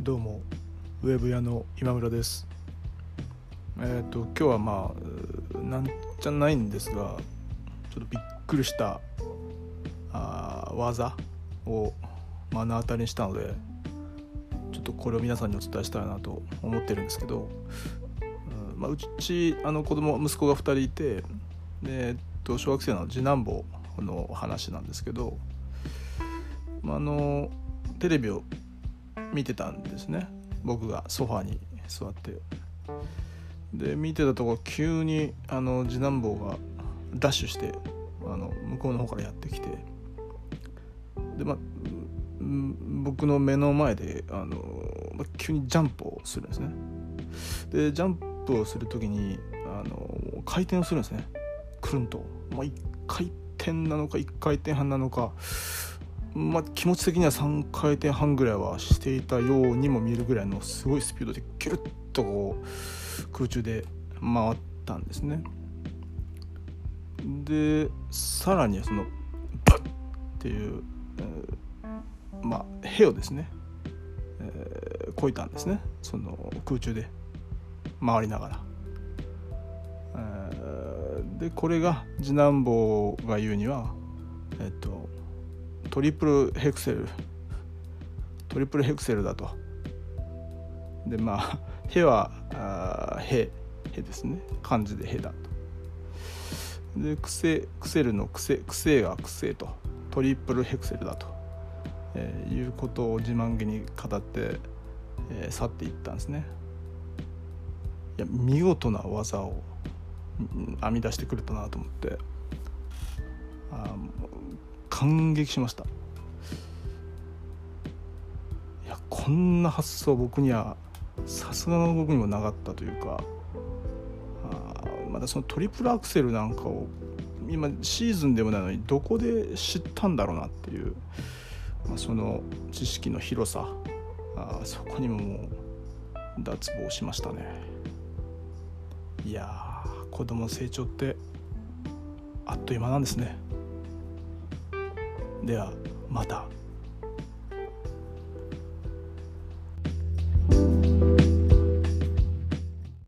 どうもウェブ屋の今村です。えっ、と今日はまあなんじゃないんですがちょっとびっくりしたあ技を目の当たりにしたのでちょっとこれを皆さんにお伝えしたいなと思ってるんですけど、うまあ、うちあの子供息子が2人いてで、えっと、小学生の次男坊の話なんですけど、まあ、あのテレビを見てたんですね。僕がソファに座って。で見てたとこ急にあの次男坊がダッシュしてあの向こうの方からやってきて。でまあ僕の目の前であの、ま、急にジャンプをするんですね。でジャンプをする時にあの回転をするんですね。くるんと、まあ、1回転なのか1回転半なのか。まあ、気持ち的には3回転半ぐらいはしていたようにも見えるぐらいのすごいスピードでキュッとこう空中で回ったんですね。でさらにそのバッっていう、えー、まあへをですね、えー、こいたんですねその空中で回りながら。えー、でこれが次男坊が言うにはえっとトリプルヘクセル。トリプルヘクセルだと。でまあ「へ」は「へ」「へ」ですね。漢字で「へ」だと。でクセクセルのクセクセがクセと。トリプルヘクセルだと、えー、いうことを自慢げに語って、えー、去っていったんですね。いや見事な技を編み出してくれたなと思って。感激しました。いやこんな発想僕にはさすがの僕にもなかったというかあまたそのトリプルアクセルなんかを今シーズンでもないのにどこで知ったんだろうなっていう、まあ、その知識の広さあそこにももう脱帽しましたね。いや子供の成長ってあっという間なんですね。ではまた。